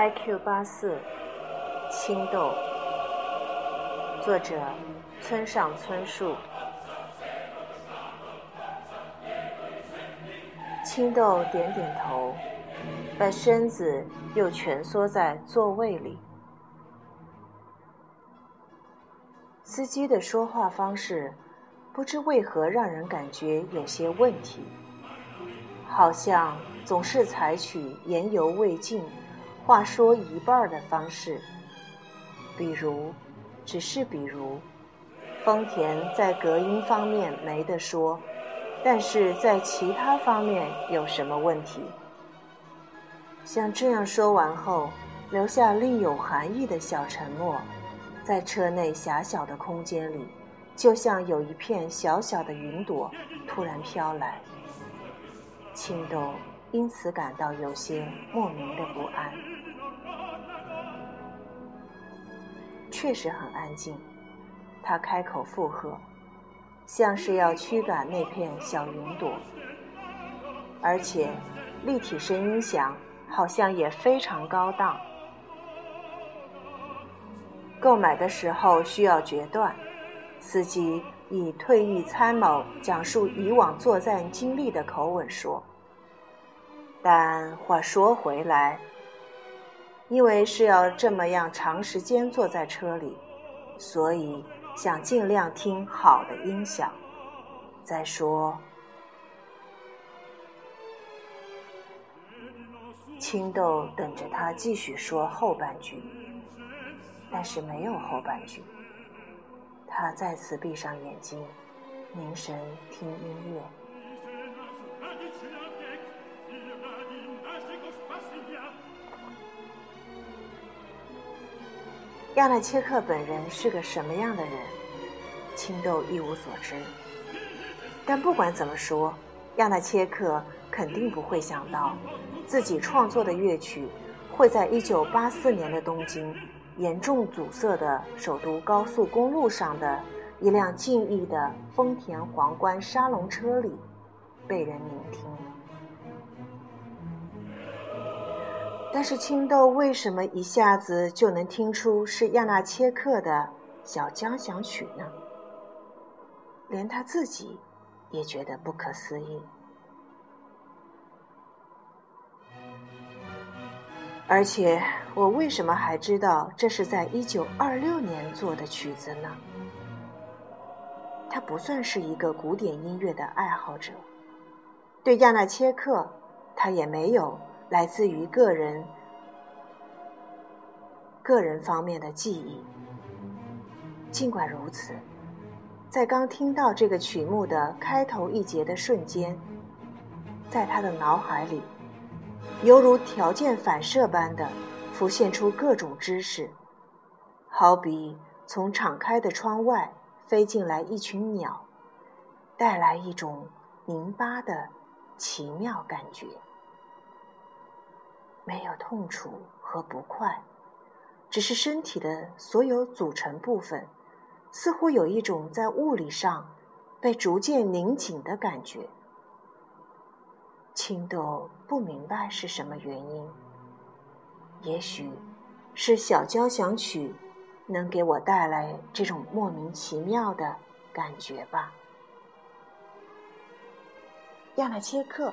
IQ 八四，青豆，作者村上春树。青豆点点头，把身子又蜷缩在座位里。司机的说话方式，不知为何让人感觉有些问题，好像总是采取言犹未尽。话说一半的方式，比如，只是比如，丰田在隔音方面没得说，但是在其他方面有什么问题？像这样说完后，留下另有含义的小沉默，在车内狭小的空间里，就像有一片小小的云朵突然飘来，青豆因此感到有些莫名的不安。确实很安静，他开口附和，像是要驱赶那片小云朵。而且，立体声音响好像也非常高档。购买的时候需要决断，司机以退役参谋讲述以往作战经历的口吻说。但话说回来。因为是要这么样长时间坐在车里，所以想尽量听好的音响。再说，青豆等着他继续说后半句，但是没有后半句。他再次闭上眼睛，凝神听音乐。亚纳切克本人是个什么样的人，青豆一无所知。但不管怎么说，亚纳切克肯定不会想到，自己创作的乐曲会在1984年的东京严重阻塞的首都高速公路上的一辆静谧的丰田皇冠沙龙车里被人聆听。但是青豆为什么一下子就能听出是亚纳切克的小交响曲呢？连他自己也觉得不可思议。而且我为什么还知道这是在一九二六年做的曲子呢？他不算是一个古典音乐的爱好者，对亚纳切克，他也没有。来自于个人、个人方面的记忆。尽管如此，在刚听到这个曲目的开头一节的瞬间，在他的脑海里，犹如条件反射般的浮现出各种知识，好比从敞开的窗外飞进来一群鸟，带来一种凝巴的奇妙感觉。没有痛楚和不快，只是身体的所有组成部分，似乎有一种在物理上被逐渐拧紧的感觉。青豆不明白是什么原因，也许是小交响曲能给我带来这种莫名其妙的感觉吧。亚纳切克。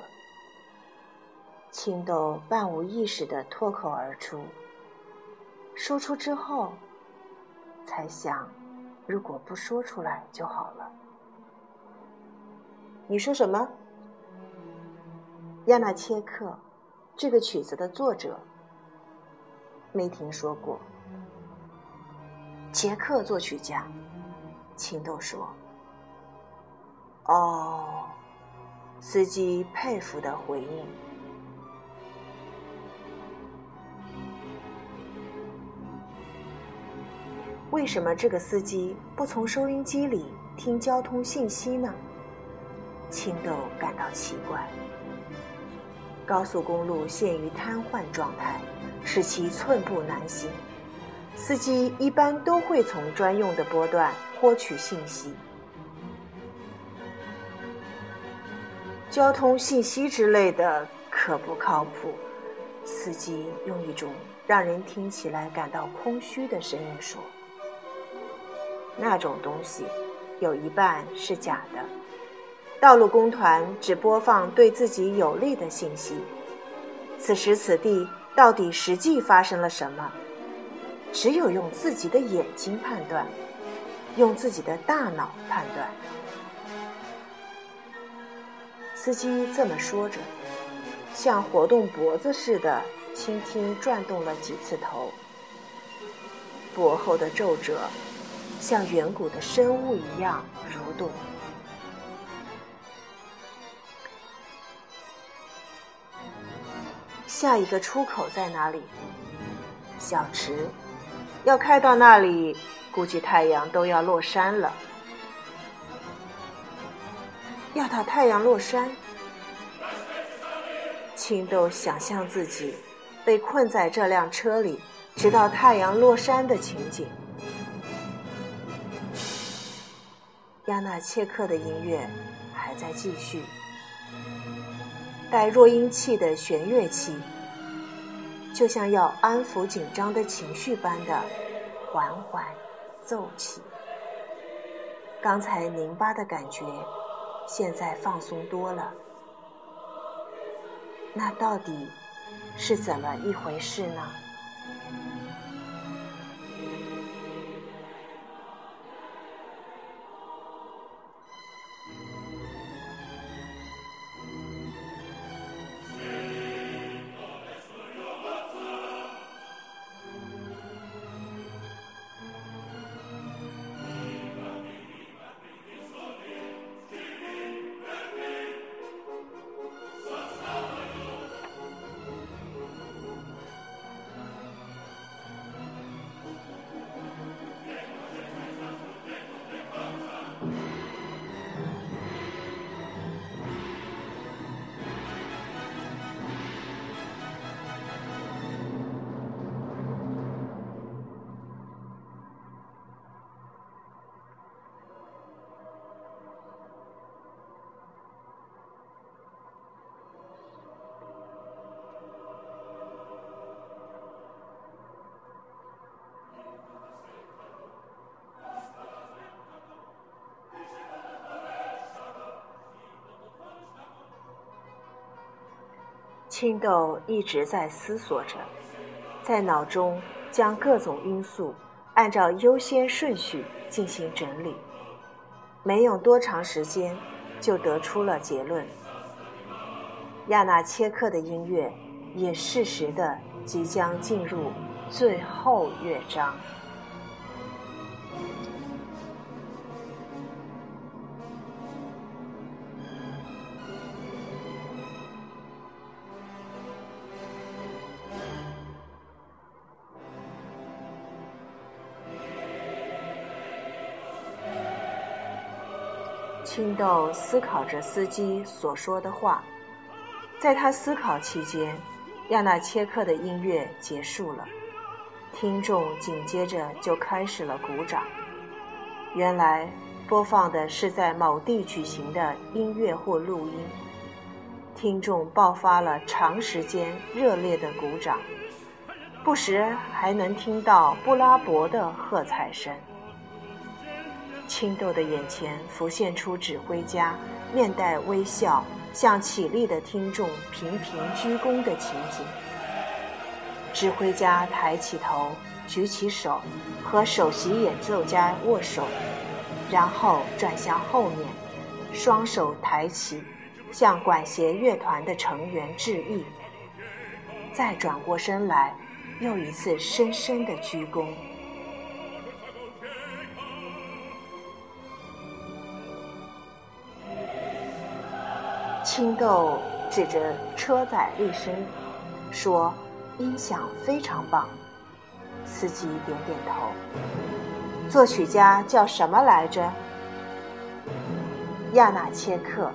青豆半无意识的脱口而出，说出之后，才想，如果不说出来就好了。你说什么？亚纳切克，这个曲子的作者，没听说过。捷克作曲家，青豆说。哦，司机佩服的回应。为什么这个司机不从收音机里听交通信息呢？青豆感到奇怪。高速公路陷于瘫痪状态，使其寸步难行。司机一般都会从专用的波段获取信息。交通信息之类的可不靠谱。司机用一种让人听起来感到空虚的声音说：“那种东西有一半是假的。道路工团只播放对自己有利的信息。此时此地到底实际发生了什么？只有用自己的眼睛判断，用自己的大脑判断。”司机这么说着。像活动脖子似的，轻轻转动了几次头。脖后的皱褶，像远古的生物一样蠕动。下一个出口在哪里？小池。要开到那里，估计太阳都要落山了。要到太阳落山？青豆想象自己被困在这辆车里，直到太阳落山的情景。亚纳切克的音乐还在继续，带弱音器的弦乐器，就像要安抚紧张的情绪般的缓缓奏起。刚才拧巴的感觉，现在放松多了。那到底是怎么一回事呢？青豆一直在思索着，在脑中将各种因素按照优先顺序进行整理。没用多长时间，就得出了结论：亚纳切克的音乐也适时的即将进入最后乐章。青豆思考着司机所说的话，在他思考期间，亚纳切克的音乐结束了，听众紧接着就开始了鼓掌。原来播放的是在某地举行的音乐或录音，听众爆发了长时间热烈的鼓掌，不时还能听到布拉伯的喝彩声。青豆的眼前浮现出指挥家面带微笑向起立的听众频频鞠躬的情景。指挥家抬起头，举起手，和首席演奏家握手，然后转向后面，双手抬起，向管弦乐团的成员致意。再转过身来，又一次深深的鞠躬。青豆指着车载立声说：“音响非常棒。”司机点点头。作曲家叫什么来着？亚纳切克。